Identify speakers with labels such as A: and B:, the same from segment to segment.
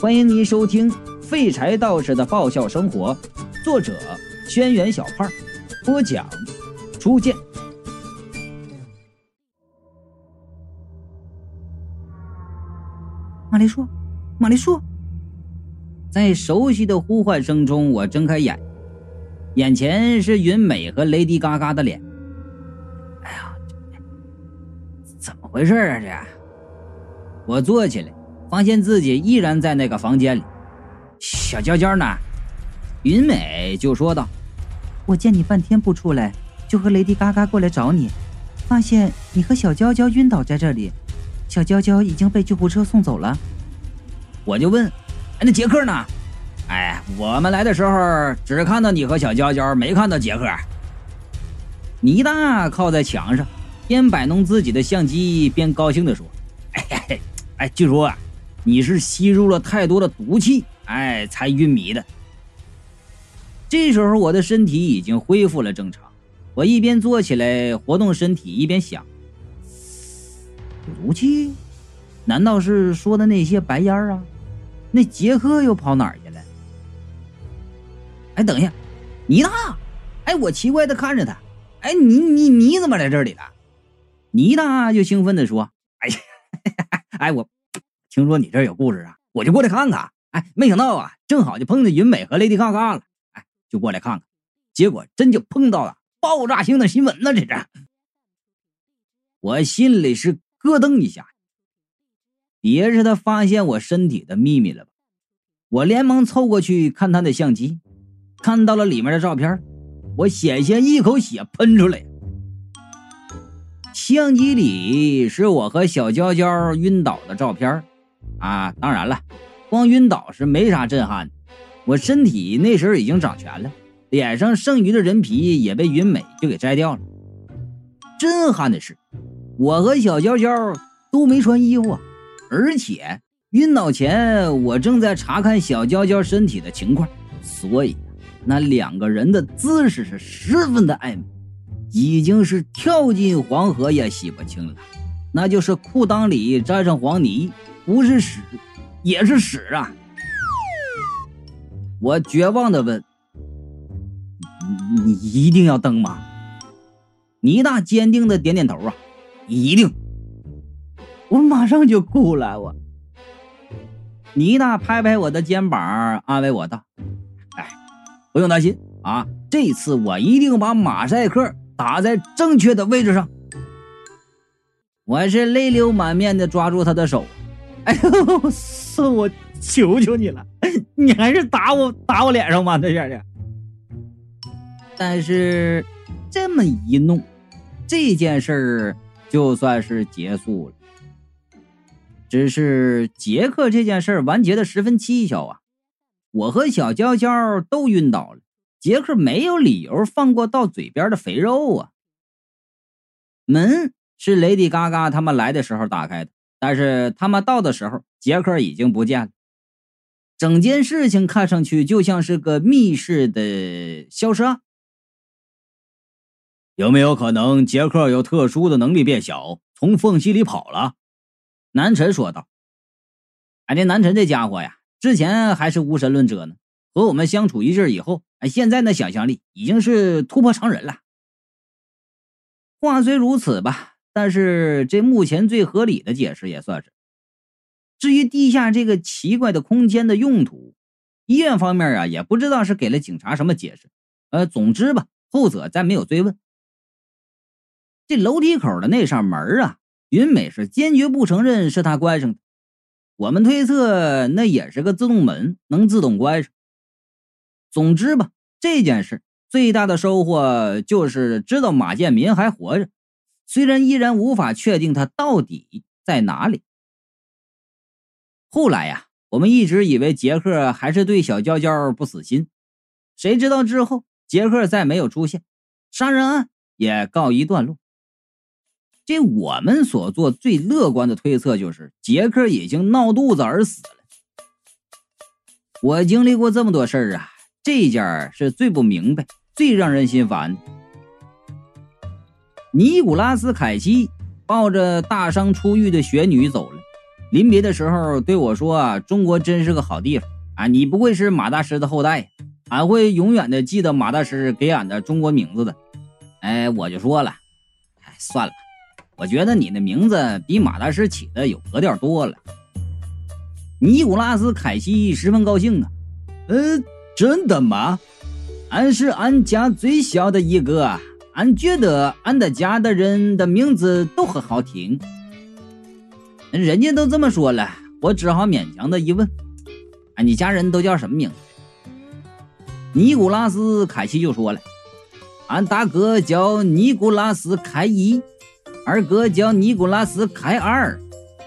A: 欢迎您收听《废柴道士的爆笑生活》，作者：轩辕小胖，播讲：初见。
B: 玛丽说：“玛丽说，
A: 在熟悉的呼唤声中，我睁开眼，眼前是云美和雷迪嘎嘎的脸。哎呀，怎么回事啊？这……我坐起来。”发现自己依然在那个房间里，小娇娇呢？云美就说道：“
B: 我见你半天不出来，就和雷迪嘎嘎过来找你，发现你和小娇娇晕倒在这里，小娇娇已经被救护车送走了。”
A: 我就问：“哎，那杰克呢？”“哎，我们来的时候只看到你和小娇娇，没看到杰克。”倪大靠在墙上，边摆弄自己的相机，边高兴地说：“哎，哎，据说啊。”你是吸入了太多的毒气，哎，才晕迷的。这时候我的身体已经恢复了正常，我一边坐起来活动身体，一边想：毒气？难道是说的那些白烟啊？那杰克又跑哪儿去了？哎，等一下，妮娜！哎，我奇怪的看着他，哎，你你你怎么来这里了？妮娜就兴奋的说：“哎呀，哎我。”听说你这有故事啊，我就过来看看。哎，没想到啊，正好就碰见云美和 Lady Gaga 了。哎，就过来看看，结果真就碰到了爆炸性的新闻呢。这是，我心里是咯噔一下，别是他发现我身体的秘密了吧？我连忙凑过去看他的相机，看到了里面的照片，我险些一口血喷出来。相机里是我和小娇娇晕倒的照片。啊，当然了，光晕倒是没啥震撼的。我身体那时候已经长全了，脸上剩余的人皮也被云美就给摘掉了。震撼的是，我和小娇娇都没穿衣服，而且晕倒前我正在查看小娇娇身体的情况，所以那两个人的姿势是十分的暧昧，已经是跳进黄河也洗不清了，那就是裤裆里沾上黄泥。不是屎，也是屎啊！我绝望的问：“你一定要登吗？”倪大坚定的点点头啊，一定！我马上就过来。我倪大拍拍我的肩膀，安慰我道：“哎，不用担心啊，这次我一定把马赛克打在正确的位置上。”我是泪流满面的抓住他的手。哎呦，算我求求你了，你还是打我打我脸上吧，这下的。但是这么一弄，这件事儿就算是结束了。只是杰克这件事儿完结的十分蹊跷啊！我和小娇娇都晕倒了，杰克没有理由放过到嘴边的肥肉啊。门是雷迪嘎嘎他们来的时候打开的。但是他们到的时候，杰克已经不见了。整件事情看上去就像是个密室的消失案。有没有可能杰克有特殊的能力变小，从缝隙里跑了？南辰说道。哎，这南辰这家伙呀，之前还是无神论者呢，和我们相处一阵以后，哎，现在那想象力已经是突破常人了。话虽如此吧。但是这目前最合理的解释也算是。至于地下这个奇怪的空间的用途，医院方面啊也不知道是给了警察什么解释。呃，总之吧，后者再没有追问。这楼梯口的那扇门啊，云美是坚决不承认是他关上的。我们推测那也是个自动门，能自动关上。总之吧，这件事最大的收获就是知道马建民还活着。虽然依然无法确定他到底在哪里。后来呀，我们一直以为杰克还是对小娇娇不死心，谁知道之后杰克再没有出现，杀人案也告一段落。这我们所做最乐观的推测就是杰克已经闹肚子而死了。我经历过这么多事儿啊，这件是最不明白、最让人心烦的。尼古拉斯·凯奇抱着大伤初愈的雪女走了，临别的时候对我说：“中国真是个好地方啊！你不会是马大师的后代，俺会永远的记得马大师给俺的中国名字的。”哎，我就说了，哎，算了，我觉得你的名字比马大师起的有格调多了。尼古拉斯·凯西十分高兴啊，呃，真的吗？俺是俺家最小的一个，俺觉得俺的家的人的名字都很好听。人家都这么说了，我只好勉强的一问：“啊，你家人都叫什么名字？”尼古拉斯·凯奇就说了：“俺大哥叫尼古拉斯·凯一，二哥叫尼古拉斯·凯二。”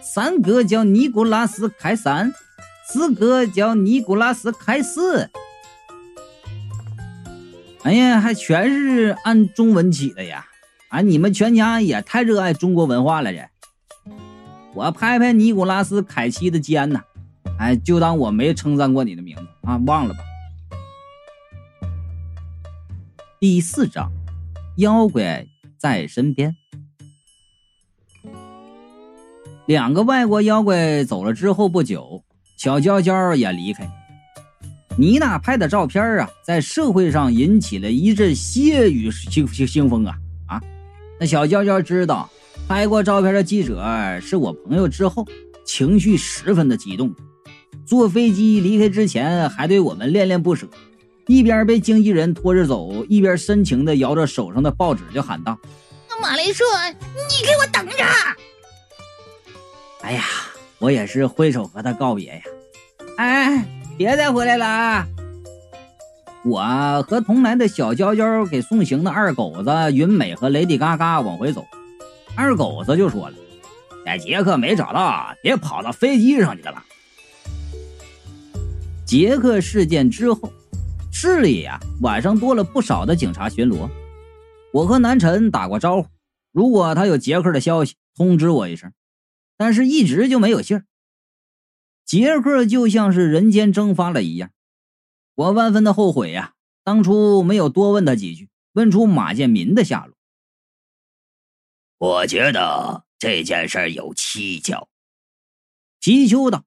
A: 三哥叫尼古拉斯凯三，四哥叫尼古拉斯凯四。哎呀，还全是按中文起的呀！啊，你们全家也太热爱中国文化了，这。我拍拍尼古拉斯凯奇的肩呐，哎，就当我没称赞过你的名字啊，忘了吧。第四章，妖怪在身边。两个外国妖怪走了之后不久，小娇娇也离开。妮娜拍的照片啊，在社会上引起了一阵血雨腥腥腥风啊啊！那小娇娇知道拍过照片的记者是我朋友之后，情绪十分的激动。坐飞机离开之前，还对我们恋恋不舍，一边被经纪人拖着走，一边深情的摇着手上的报纸，就喊道：“
C: 马雷说，你给我等着！”
A: 哎呀，我也是挥手和他告别呀！哎，别再回来了啊！我和同来的小娇娇给送行的二狗子云美和雷迪嘎嘎往回走，二狗子就说了：“在杰克没找到，别跑到飞机上去了。”杰克事件之后，市里呀晚上多了不少的警察巡逻。我和南辰打过招呼，如果他有杰克的消息，通知我一声。但是，一直就没有信儿。杰克就像是人间蒸发了一样，我万分的后悔呀，当初没有多问他几句，问出马建民的下落。
D: 我觉得这件事有蹊跷。
A: 皮丘道：“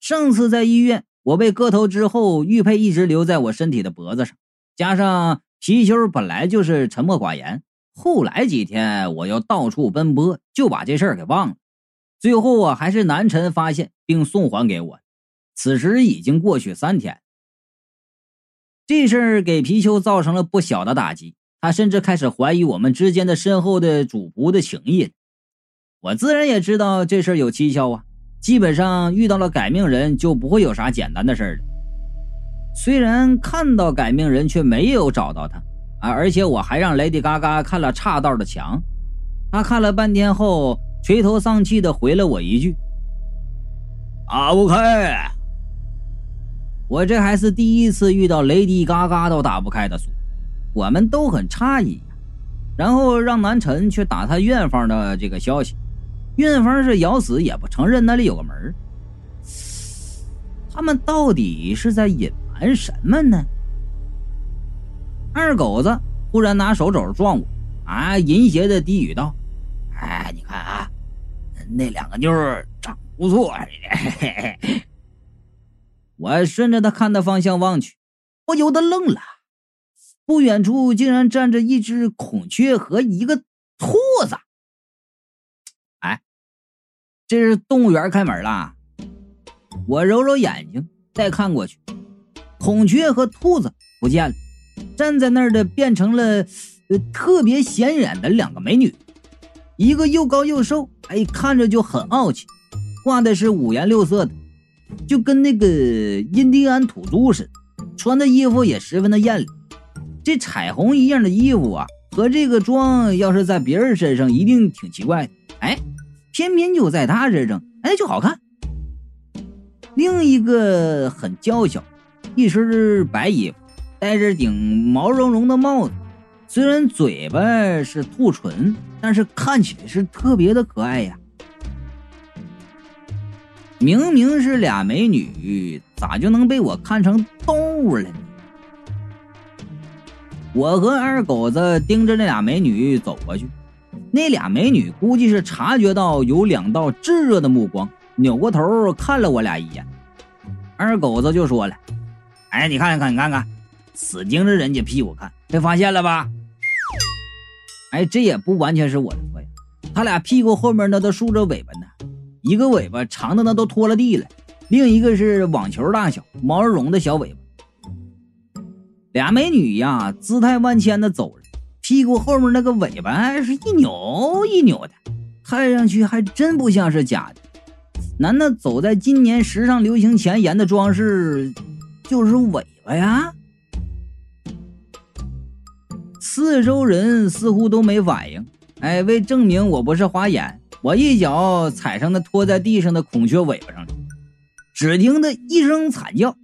A: 上次在医院，我被割头之后，玉佩一直留在我身体的脖子上，加上貔貅本来就是沉默寡言，后来几天我又到处奔波，就把这事儿给忘了。”最后啊，还是南辰发现并送还给我。此时已经过去三天，这事儿给皮丘造成了不小的打击。他甚至开始怀疑我们之间的深厚的主仆的情谊。我自然也知道这事儿有蹊跷啊。基本上遇到了改命人，就不会有啥简单的事儿了。虽然看到改命人，却没有找到他啊！而且我还让雷迪嘎嘎看了岔道的墙，他看了半天后。垂头丧气的回了我一句：“
D: 打不开。”
A: 我这还是第一次遇到雷迪嘎嘎都打不开的锁，我们都很诧异。然后让南辰去打他院方的这个消息，院方是咬死也不承认那里有个门。他们到底是在隐瞒什么呢？二狗子忽然拿手肘撞我，啊，淫邪的低语道：“
D: 哎，你看啊。”那两个妞儿长不错，嘿嘿
A: 我顺着他看的方向望去，不由得愣了。不远处竟然站着一只孔雀和一个兔子。哎，这是动物园开门了。我揉揉眼睛，再看过去，孔雀和兔子不见了，站在那儿的变成了特别显眼的两个美女。一个又高又瘦，哎，看着就很傲气，画的是五颜六色的，就跟那个印第安土著似的，穿的衣服也十分的艳丽。这彩虹一样的衣服啊，和这个妆要是在别人身上一定挺奇怪的，哎，偏偏就在他身上，哎，就好看。另一个很娇小，一身白衣服，戴着顶毛茸茸的帽子。虽然嘴巴是兔唇，但是看起来是特别的可爱呀。明明是俩美女，咋就能被我看成动物了呢？我和二狗子盯着那俩美女走过去，那俩美女估计是察觉到有两道炙热的目光，扭过头看了我俩一眼。二狗子就说了：“哎，你看看，你看看，死盯着人家屁股看，被发现了吧？”哎，这也不完全是我的错呀，他俩屁股后面那都竖着尾巴呢，一个尾巴长的那都拖了地了，另一个是网球大小、毛茸茸的小尾巴。俩美女呀，姿态万千的走着。屁股后面那个尾巴是一扭一扭的，看上去还真不像是假的。难道走在今年时尚流行前沿的装饰就是尾巴呀？四周人似乎都没反应。哎，为证明我不是花眼，我一脚踩上那拖在地上的孔雀尾巴上了。只听得一声惨叫，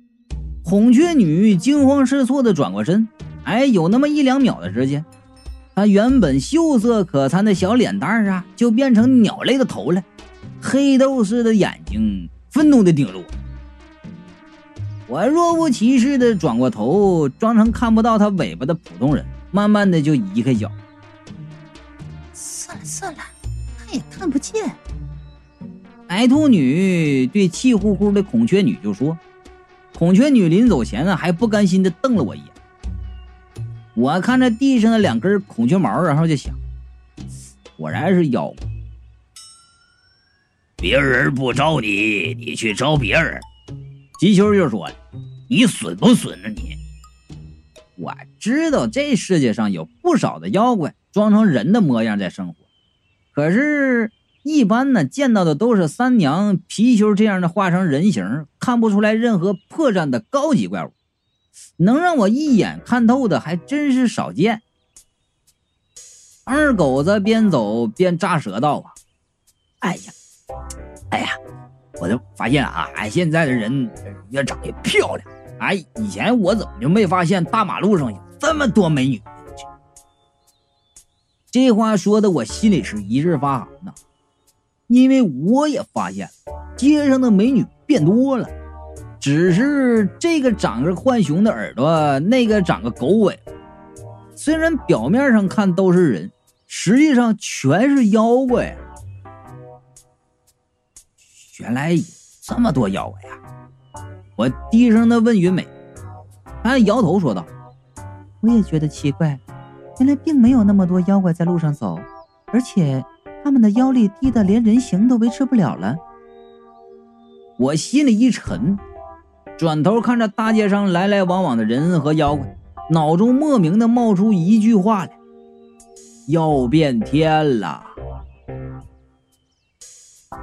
A: 孔雀女惊慌失措的转过身。哎，有那么一两秒的时间。他原本秀色可餐的小脸蛋啊，就变成鸟类的头了，黑豆似的眼睛愤怒的盯着我。我若无其事的转过头，装成看不到他尾巴的普通人，慢慢的就移开脚。
C: 算了算了，他也看不见。
A: 白兔女对气呼呼的孔雀女就说：“孔雀女临走前呢，还不甘心的瞪了我一眼。”我看着地上的两根孔雀毛，然后就想，果然是妖。
D: 别人不招你，你去招别人。
A: 吉秋就说了：“
D: 你损不损呢？你？
A: 我知道这世界上有不少的妖怪装成人的模样在生活，可是，一般呢见到的都是三娘、貔貅这样的化成人形，看不出来任何破绽的高级怪物。”能让我一眼看透的还真是少见。二狗子边走边咂舌道：“啊，
D: 哎呀，哎呀，我就发现啊，哎，现在的人越长越漂亮。哎，以前我怎么就没发现大马路上有这么多美女？”
A: 这话说的我心里是一阵发寒呐，因为我也发现街上的美女变多了。只是这个长着浣熊的耳朵，那个长个狗尾。虽然表面上看都是人，实际上全是妖怪。原来有这么多妖怪呀！我低声的问云美，她摇头说道：“
B: 我也觉得奇怪，原来并没有那么多妖怪在路上走，而且他们的妖力低的连人形都维持不了了。”
A: 我心里一沉。转头看着大街上来来往往的人和妖怪，脑中莫名的冒出一句话来：“要变天了。”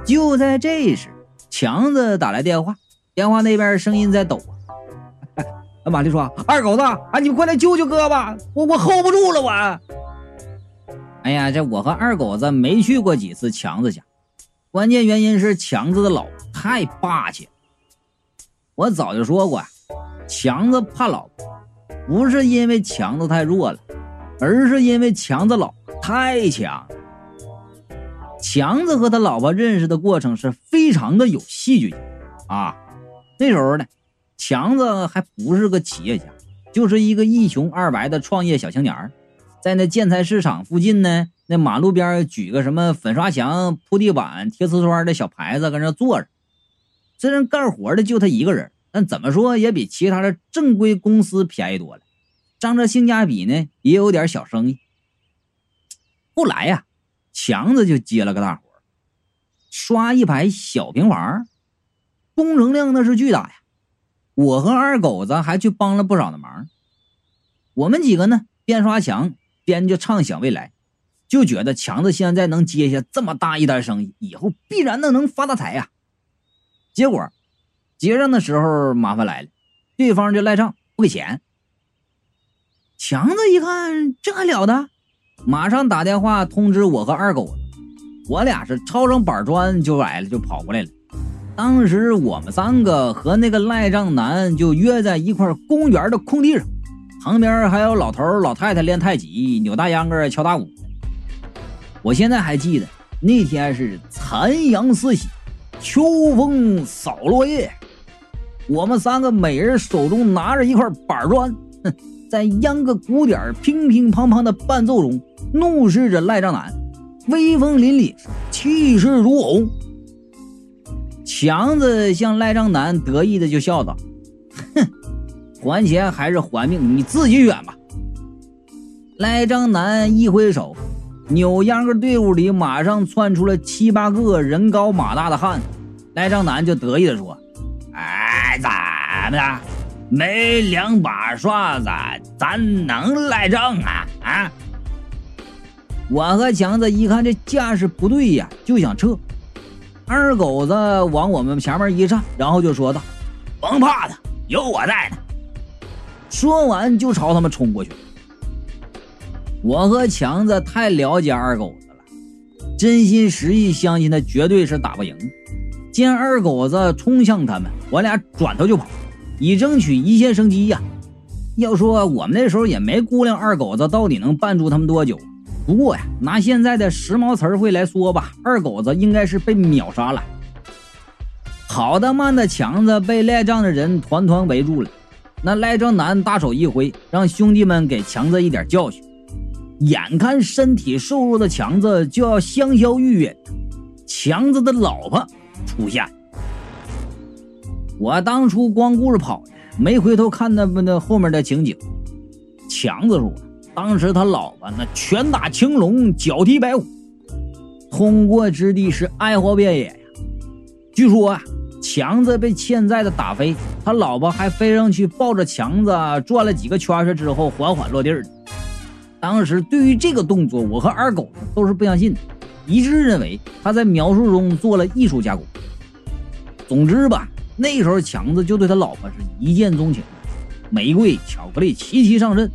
A: 就在这时，强子打来电话，电话那边声音在抖啊！哎，玛丽说：“二狗子，啊，你快来救救哥吧，我我 hold 不住了，我。”哎呀，这我和二狗子没去过几次强子家，关键原因是强子的老婆太霸气。我早就说过，强子怕老婆，不是因为强子太弱了，而是因为强子老婆太强。强子和他老婆认识的过程是非常的有戏剧性啊。那时候呢，强子还不是个企业家，就是一个一穷二白的创业小青年，在那建材市场附近呢，那马路边举个什么粉刷墙、铺地板、贴瓷砖的小牌子，搁那坐着。虽然干活的就他一个人，但怎么说也比其他的正规公司便宜多了。仗着性价比呢，也有点小生意。后来呀，强子就接了个大活，刷一排小平房，工程量那是巨大呀。我和二狗子还去帮了不少的忙。我们几个呢，边刷墙边就畅想未来，就觉得强子现在能接下这么大一单生意，以后必然的能发大财呀。结果，结账的时候麻烦来了，对方就赖账不给钱。强子一看这还了得，马上打电话通知我和二狗子，我俩是抄上板砖就来了，就跑过来了。当时我们三个和那个赖账男就约在一块公园的空地上，旁边还有老头老太太练太极、扭大秧歌、敲大鼓。我现在还记得那天是残阳似血。秋风扫落叶，我们三个每人手中拿着一块板砖，哼，在秧歌鼓点乒乒乓乓的伴奏中，怒视着赖账男。威风凛凛，气势如虹。强子向赖账男得意的就笑道：“哼，还钱还是还命，你自己选吧。”赖账男一挥手，扭秧歌队伍里马上窜出了七八个人高马大的汉子。赖账男就得意的说：“哎，怎么的？没两把刷子，咱能赖账啊？啊！”我和强子一看这架势不对呀，就想撤。二狗子往我们前面一站，然后就说道：“甭怕他，有我在呢。”说完就朝他们冲过去。我和强子太了解二狗子了，真心实意相信他绝对是打不赢。见二狗子冲向他们，我俩转头就跑，以争取一线生机呀。要说我们那时候也没估量二狗子到底能绊住他们多久。不过呀，拿现在的时髦词汇来说吧，二狗子应该是被秒杀了。好的慢的强子被赖账的人团团围住了，那赖账男大手一挥，让兄弟们给强子一点教训。眼看身体瘦弱的强子就要香消玉殒，强子的老婆出现。我当初光顾着跑，没回头看那不那后面的情景。强子说。当时他老婆那拳打青龙，脚踢白虎，通过之地是哀嚎遍野呀。据说啊，强子被欠债的打飞，他老婆还飞上去抱着强子转了几个圈圈之后缓缓落地儿。当时对于这个动作，我和二狗子都是不相信的，一致认为他在描述中做了艺术加工。总之吧，那时候强子就对他老婆是一见钟情，玫瑰巧克力齐齐上阵。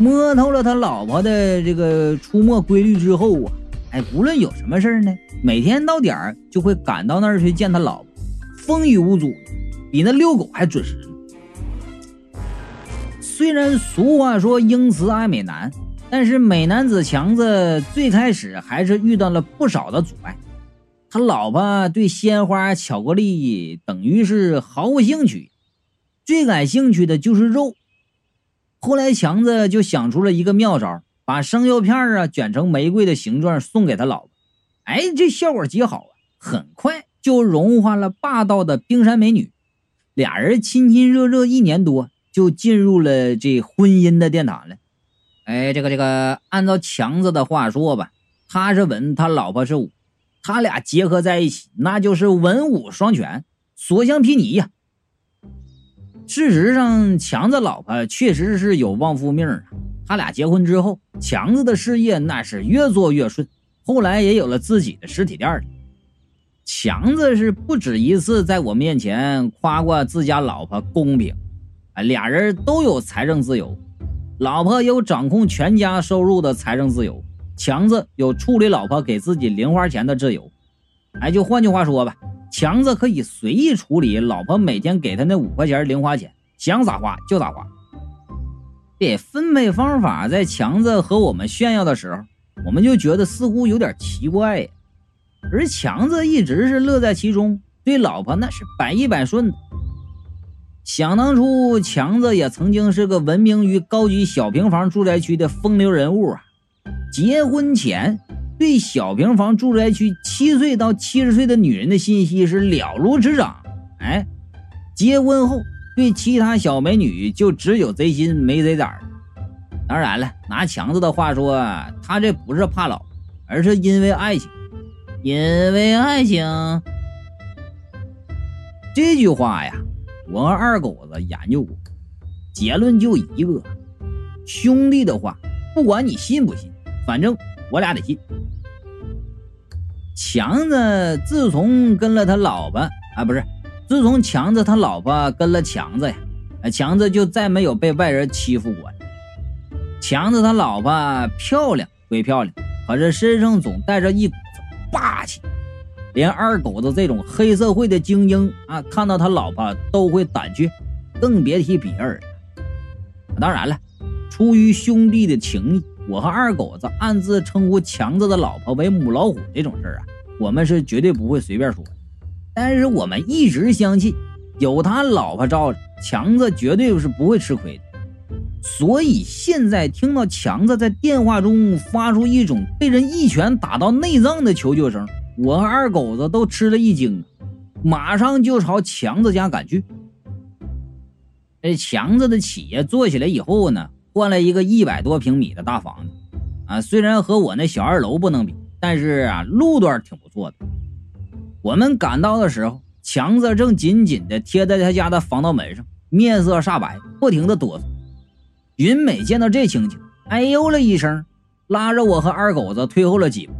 A: 摸透了他老婆的这个出没规律之后啊，哎，无论有什么事儿呢，每天到点儿就会赶到那儿去见他老婆，风雨无阻，比那遛狗还准时。虽然俗话说英雌爱美男，但是美男子强子最开始还是遇到了不少的阻碍。他老婆对鲜花、巧克力等于是毫无兴趣，最感兴趣的就是肉。后来强子就想出了一个妙招，把生药片啊卷成玫瑰的形状送给他老婆。哎，这效果极好啊，很快就融化了霸道的冰山美女。俩人亲亲热热一年多，就进入了这婚姻的殿堂了。哎，这个这个，按照强子的话说吧，他是文，他老婆是武，他俩结合在一起，那就是文武双全，所向披靡呀。事实上，强子老婆确实是有旺夫命啊。他俩结婚之后，强子的事业那是越做越顺，后来也有了自己的实体店强子是不止一次在我面前夸过自家老婆公平，啊，俩人都有财政自由，老婆有掌控全家收入的财政自由，强子有处理老婆给自己零花钱的自由。哎，就换句话说吧。强子可以随意处理老婆每天给他那五块钱零花钱，想咋花就咋花。这分配方法在强子和我们炫耀的时候，我们就觉得似乎有点奇怪。而强子一直是乐在其中，对老婆那是百依百顺。想当初，强子也曾经是个闻名于高级小平房住宅区的风流人物啊。结婚前。对小平房住宅区七岁到七十岁的女人的信息是了如指掌，哎，结婚后对其他小美女就只有贼心没贼胆当然了，拿强子的话说，他这不是怕老，而是因为爱情，因为爱情。这句话呀，我和二狗子研究过，结论就一个：兄弟的话，不管你信不信，反正我俩得信。强子自从跟了他老婆啊，不是，自从强子他老婆跟了强子呀，强子就再没有被外人欺负过。强子他老婆漂亮归漂亮，可是身上总带着一股子霸气，连二狗子这种黑社会的精英啊，看到他老婆都会胆怯，更别提别人了。当然了，出于兄弟的情谊，我和二狗子暗自称呼强子的老婆为母老虎这种事儿啊。我们是绝对不会随便说的，但是我们一直相信，有他老婆罩着，强子绝对是不会吃亏的。所以现在听到强子在电话中发出一种被人一拳打到内脏的求救声，我和二狗子都吃了一惊，马上就朝强子家赶去。这强子的企业做起来以后呢，换了一个一百多平米的大房子，啊，虽然和我那小二楼不能比，但是啊，路段挺不错的。我们赶到的时候，强子正紧紧地贴在他家的防盗门上，面色煞白，不停地哆嗦。云美见到这情景，哎呦了一声，拉着我和二狗子退后了几步。